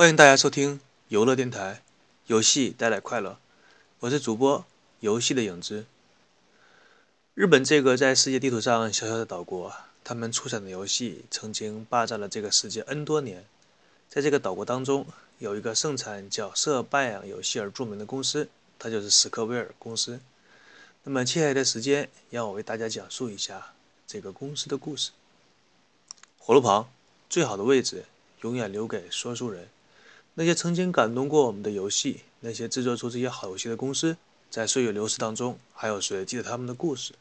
欢迎大家收听游乐电台，游戏带来快乐，我是主播游戏的影子。日本这个在世界地图上小小的岛国，他们出产的游戏曾经霸占了这个世界 N 多年。在这个岛国当中，有一个盛产角色扮演游戏而著名的公司，它就是史克威尔公司。那么接下来的时间，让我为大家讲述一下这个公司的故事。火炉旁，最好的位置永远留给说书人。那些曾经感动过我们的游戏，那些制作出这些好游戏的公司，在岁月流逝当中，还有谁记得他们的故事？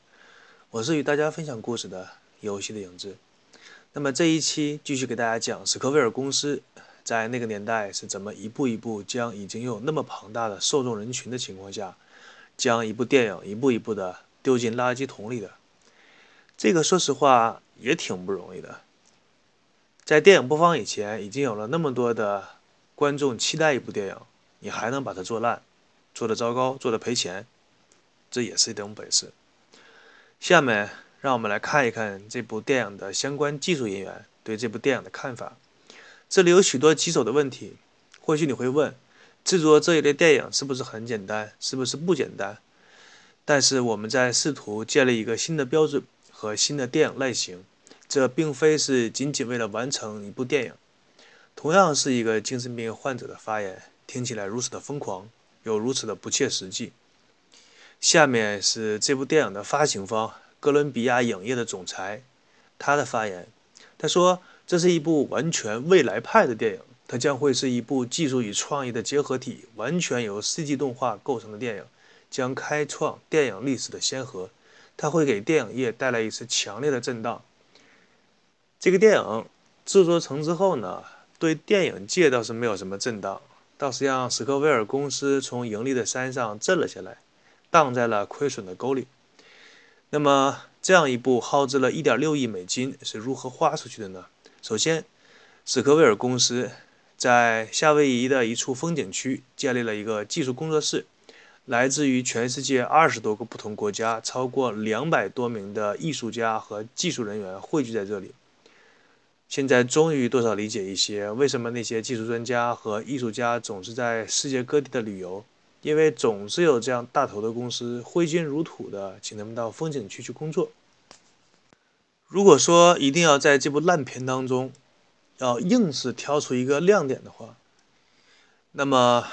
我是与大家分享故事的游戏的影子。那么这一期继续给大家讲史克威尔公司在那个年代是怎么一步一步将已经有那么庞大的受众人群的情况下，将一部电影一步一步的丢进垃圾桶里的。这个说实话也挺不容易的。在电影播放以前，已经有了那么多的。观众期待一部电影，你还能把它做烂，做的糟糕，做的赔钱，这也是一种本事。下面让我们来看一看这部电影的相关技术人员对这部电影的看法。这里有许多棘手的问题，或许你会问，制作这一类电影是不是很简单，是不是不简单？但是我们在试图建立一个新的标准和新的电影类型，这并非是仅仅为了完成一部电影。同样是一个精神病患者的发言，听起来如此的疯狂，又如此的不切实际。下面是这部电影的发行方哥伦比亚影业的总裁，他的发言。他说：“这是一部完全未来派的电影，它将会是一部技术与创意的结合体，完全由 CG 动画构成的电影，将开创电影历史的先河。它会给电影业带来一次强烈的震荡。”这个电影制作成之后呢？对电影界倒是没有什么震荡，倒是让史克威尔公司从盈利的山上震了下来，荡在了亏损的沟里。那么，这样一部耗资了1.6亿美金是如何花出去的呢？首先，史克威尔公司在夏威夷的一处风景区建立了一个技术工作室，来自于全世界二十多个不同国家，超过两百多名的艺术家和技术人员汇聚在这里。现在终于多少理解一些为什么那些技术专家和艺术家总是在世界各地的旅游，因为总是有这样大头的公司挥金如土的请他们到风景区去工作。如果说一定要在这部烂片当中要硬是挑出一个亮点的话，那么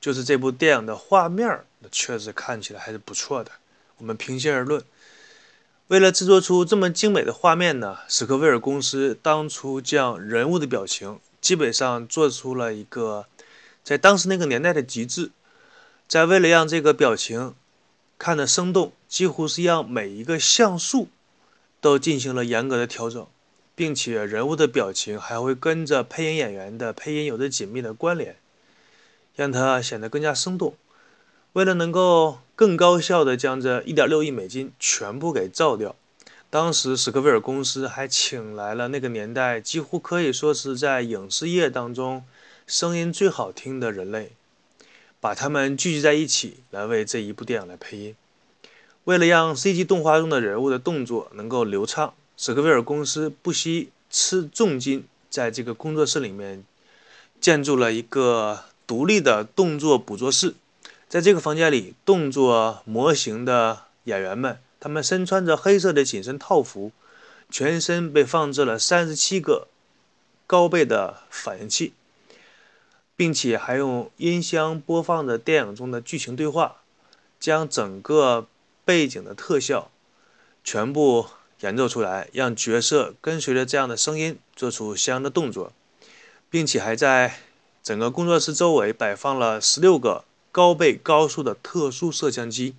就是这部电影的画面确实看起来还是不错的。我们平心而论。为了制作出这么精美的画面呢，史克威尔公司当初将人物的表情基本上做出了一个在当时那个年代的极致。在为了让这个表情看得生动，几乎是让每一个像素都进行了严格的调整，并且人物的表情还会跟着配音演员的配音有着紧密的关联，让它显得更加生动。为了能够更高效地将这一点六亿美金全部给造掉，当时史克威尔公司还请来了那个年代几乎可以说是在影视业当中声音最好听的人类，把他们聚集在一起来为这一部电影来配音。为了让 CG 动画中的人物的动作能够流畅，史克威尔公司不惜吃重金，在这个工作室里面建筑了一个独立的动作捕捉室。在这个房间里，动作模型的演员们，他们身穿着黑色的紧身套服，全身被放置了三十七个高倍的反应器，并且还用音箱播放着电影中的剧情对话，将整个背景的特效全部演奏出来，让角色跟随着这样的声音做出相应的动作，并且还在整个工作室周围摆放了十六个。高倍高速的特殊摄像机，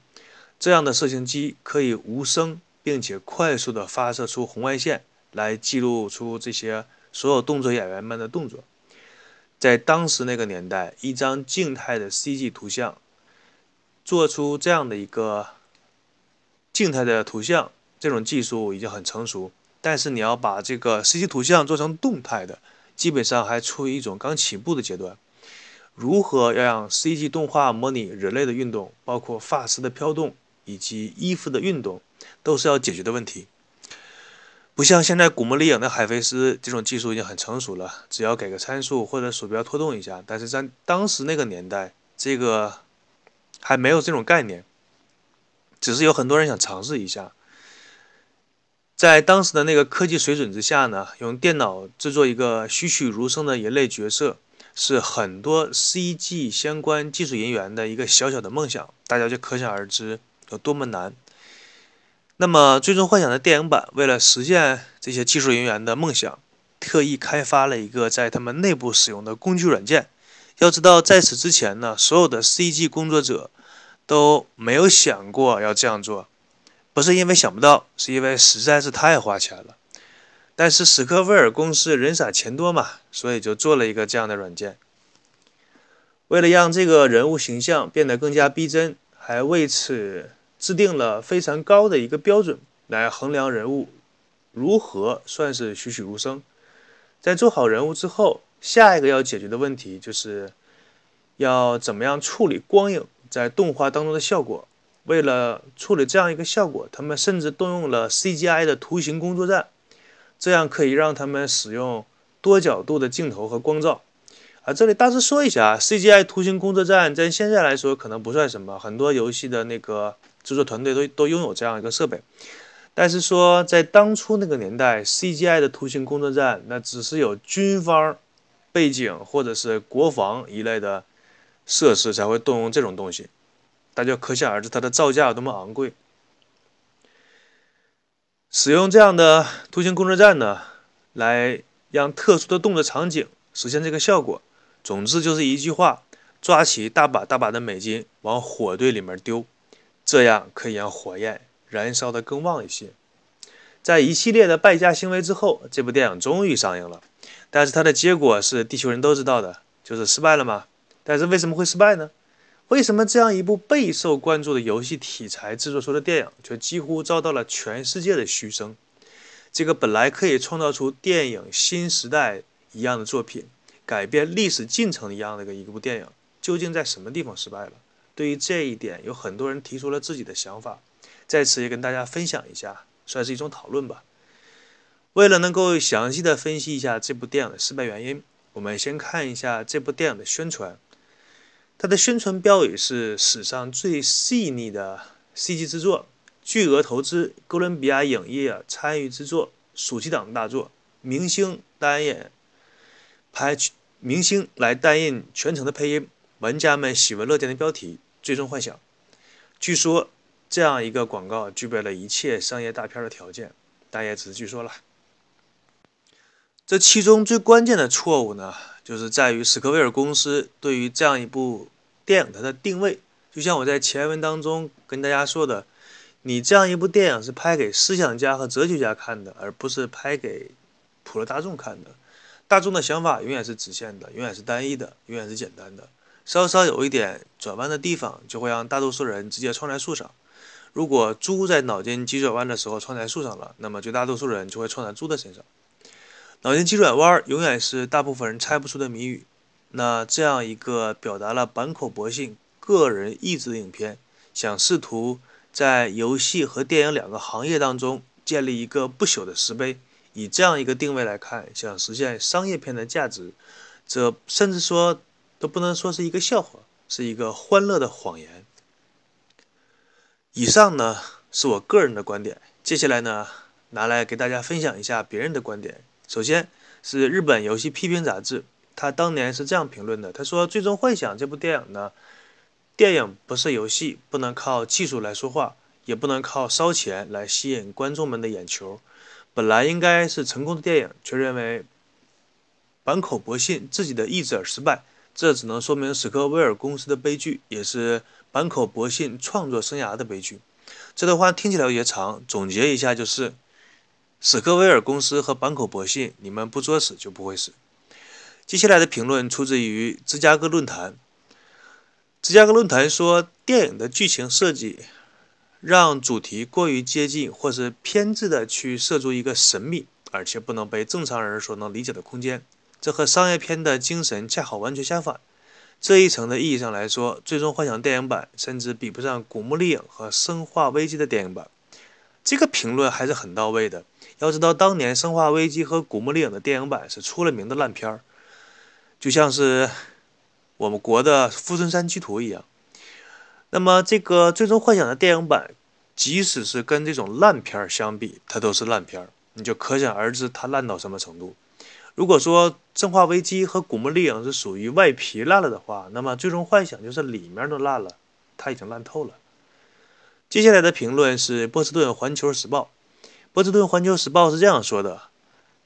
这样的摄像机可以无声并且快速的发射出红外线来记录出这些所有动作演员们的动作。在当时那个年代，一张静态的 CG 图像做出这样的一个静态的图像，这种技术已经很成熟。但是你要把这个 CG 图像做成动态的，基本上还处于一种刚起步的阶段。如何要让 CG 动画模拟人类的运动，包括发丝的飘动以及衣服的运动，都是要解决的问题。不像现在《古墓丽影》的海飞丝这种技术已经很成熟了，只要给个参数或者鼠标拖动一下。但是在当时那个年代，这个还没有这种概念，只是有很多人想尝试一下。在当时的那个科技水准之下呢，用电脑制作一个栩栩如生的人类角色，是很多 CG 相关技术人员的一个小小的梦想。大家就可想而知有多么难。那么，《最终幻想》的电影版为了实现这些技术人员的梦想，特意开发了一个在他们内部使用的工具软件。要知道，在此之前呢，所有的 CG 工作者都没有想过要这样做，不是因为想不到，是因为实在是太花钱了。但是史克威尔公司人傻钱多嘛，所以就做了一个这样的软件。为了让这个人物形象变得更加逼真，还为此。制定了非常高的一个标准来衡量人物如何算是栩栩如生。在做好人物之后，下一个要解决的问题就是要怎么样处理光影在动画当中的效果。为了处理这样一个效果，他们甚至动用了 CGI 的图形工作站，这样可以让他们使用多角度的镜头和光照。啊，这里大致说一下，CGI 图形工作站在现在来说可能不算什么，很多游戏的那个。制作团队都都拥有这样一个设备，但是说在当初那个年代，CGI 的图形工作站那只是有军方背景或者是国防一类的设施才会动用这种东西，大家可想而知它的造价有多么昂贵。使用这样的图形工作站呢，来让特殊的动作场景实现这个效果。总之就是一句话：抓起大把大把的美金往火堆里面丢。这样可以让火焰燃烧得更旺一些。在一系列的败家行为之后，这部电影终于上映了。但是它的结果是地球人都知道的，就是失败了嘛？但是为什么会失败呢？为什么这样一部备受关注的游戏题材制作出的电影，却几乎遭到了全世界的嘘声？这个本来可以创造出电影新时代一样的作品，改变历史进程一样的一个一部电影，究竟在什么地方失败了？对于这一点，有很多人提出了自己的想法，在此也跟大家分享一下，算是一种讨论吧。为了能够详细的分析一下这部电影的失败原因，我们先看一下这部电影的宣传。它的宣传标语是“史上最细腻的 CG 制作，巨额投资，哥伦比亚影业参与制作，暑期档大作，明星担演拍明星来担任全程的配音，玩家们喜闻乐见的标题。”最终幻想，据说这样一个广告具备了一切商业大片的条件，但也只是据说了。这其中最关键的错误呢，就是在于史克威尔公司对于这样一部电影它的定位。就像我在前文当中跟大家说的，你这样一部电影是拍给思想家和哲学家看的，而不是拍给普罗大众看的。大众的想法永远是直线的，永远是单一的，永远是简单的。稍稍有一点转弯的地方，就会让大多数人直接撞在树上。如果猪在脑筋急转弯的时候撞在树上了，那么绝大多数人就会撞在猪的身上。脑筋急转弯永远是大部分人猜不出的谜语。那这样一个表达了坂口博信个人意志的影片，想试图在游戏和电影两个行业当中建立一个不朽的石碑，以这样一个定位来看，想实现商业片的价值，这甚至说。都不能说是一个笑话，是一个欢乐的谎言。以上呢是我个人的观点，接下来呢拿来给大家分享一下别人的观点。首先是日本游戏批评杂志，他当年是这样评论的：他说，《最终幻想》这部电影呢，电影不是游戏，不能靠技术来说话，也不能靠烧钱来吸引观众们的眼球。本来应该是成功的电影，却认为坂口博信自己的意志而失败。这只能说明史克威尔公司的悲剧，也是坂口博信创作生涯的悲剧。这段话听起来有些长，总结一下就是：史克威尔公司和坂口博信，你们不作死就不会死。接下来的评论出自于芝加哥论坛。芝加哥论坛说，电影的剧情设计让主题过于接近，或是偏执的去涉足一个神秘而且不能被正常人所能理解的空间。这和商业片的精神恰好完全相反。这一层的意义上来说，《最终幻想》电影版甚至比不上《古墓丽影》和《生化危机》的电影版。这个评论还是很到位的，要知道，当年《生化危机》和《古墓丽影》的电影版是出了名的烂片儿，就像是我们国的《富春山居图》一样。那么，这个《最终幻想》的电影版，即使是跟这种烂片儿相比，它都是烂片儿，你就可想而知它烂到什么程度。如果说《生化危机》和《古墓丽影》是属于外皮烂了的话，那么《最终幻想》就是里面都烂了，它已经烂透了。接下来的评论是波士顿环球时报。波士顿环球时报是这样说的：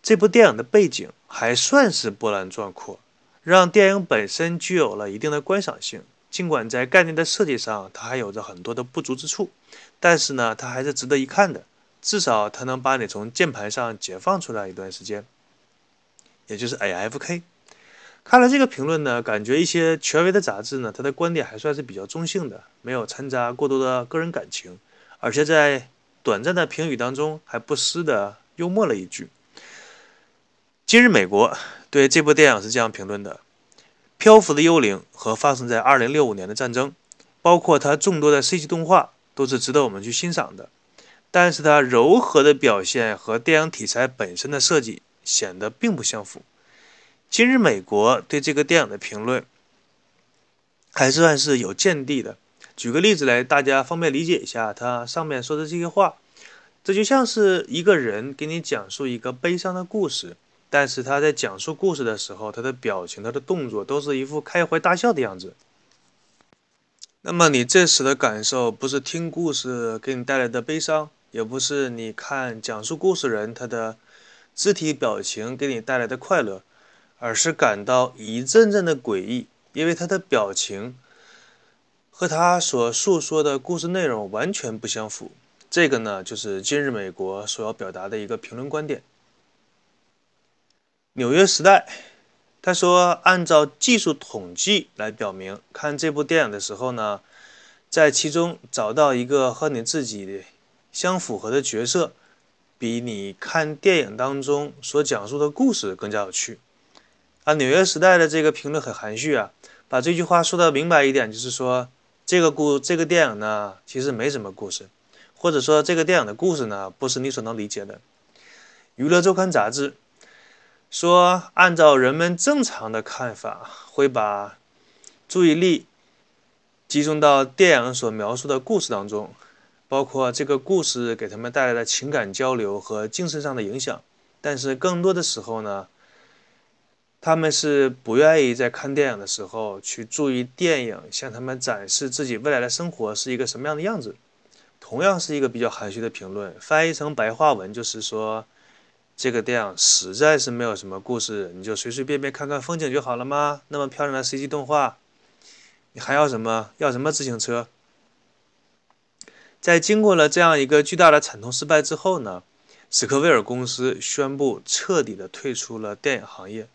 这部电影的背景还算是波澜壮阔，让电影本身具有了一定的观赏性。尽管在概念的设计上，它还有着很多的不足之处，但是呢，它还是值得一看的。至少它能把你从键盘上解放出来一段时间，也就是 AFK。看了这个评论呢，感觉一些权威的杂志呢，它的观点还算是比较中性的，没有掺杂过多的个人感情，而且在。短暂的评语当中，还不失的幽默了一句：“今日美国对这部电影是这样评论的：漂浮的幽灵和发生在2065年的战争，包括它众多的 CG 动画，都是值得我们去欣赏的。但是它柔和的表现和电影题材本身的设计显得并不相符。今日美国对这个电影的评论，还算是有见地的。”举个例子来，大家方便理解一下他上面说的这些话。这就像是一个人给你讲述一个悲伤的故事，但是他在讲述故事的时候，他的表情、他的动作都是一副开怀大笑的样子。那么你这时的感受，不是听故事给你带来的悲伤，也不是你看讲述故事人他的肢体表情给你带来的快乐，而是感到一阵阵的诡异，因为他的表情。和他所述说的故事内容完全不相符。这个呢，就是今日美国所要表达的一个评论观点。纽约时代他说，按照技术统计来表明，看这部电影的时候呢，在其中找到一个和你自己相符合的角色，比你看电影当中所讲述的故事更加有趣。啊，纽约时代的这个评论很含蓄啊，把这句话说的明白一点，就是说。这个故这个电影呢，其实没什么故事，或者说这个电影的故事呢，不是你所能理解的。娱乐周刊杂志说，按照人们正常的看法，会把注意力集中到电影所描述的故事当中，包括这个故事给他们带来的情感交流和精神上的影响。但是更多的时候呢，他们是不愿意在看电影的时候去注意电影向他们展示自己未来的生活是一个什么样的样子。同样是一个比较含蓄的评论，翻译成白话文就是说，这个电影实在是没有什么故事，你就随随便便看看风景就好了吗？那么漂亮的 CG 动画，你还要什么？要什么自行车？在经过了这样一个巨大的惨痛失败之后呢，史克威尔公司宣布彻底的退出了电影行业。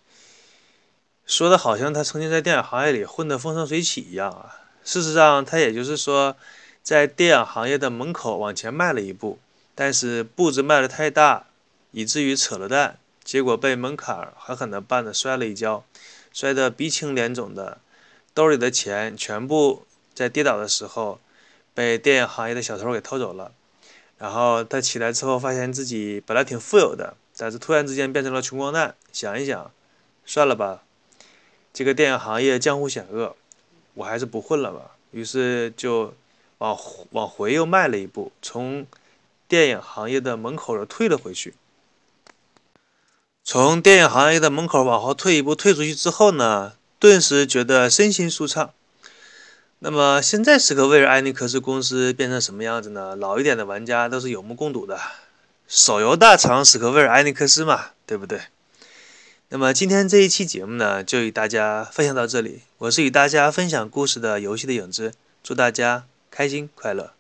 说的好像他曾经在电影行业里混得风生水起一样啊！事实上，他也就是说，在电影行业的门口往前迈了一步，但是步子迈得太大，以至于扯了蛋，结果被门槛狠狠地绊得摔了一跤，摔得鼻青脸肿的，兜里的钱全部在跌倒的时候被电影行业的小偷给偷走了。然后他起来之后，发现自己本来挺富有的，但是突然之间变成了穷光蛋。想一想，算了吧。这个电影行业江湖险恶，我还是不混了吧。于是就往往回又迈了一步，从电影行业的门口又退了回去。从电影行业的门口往后退一步，退出去之后呢，顿时觉得身心舒畅。那么现在史克威尔艾尼克斯公司变成什么样子呢？老一点的玩家都是有目共睹的，手游大厂史克威尔艾尼克斯嘛，对不对？那么今天这一期节目呢，就与大家分享到这里。我是与大家分享故事的游戏的影子，祝大家开心快乐。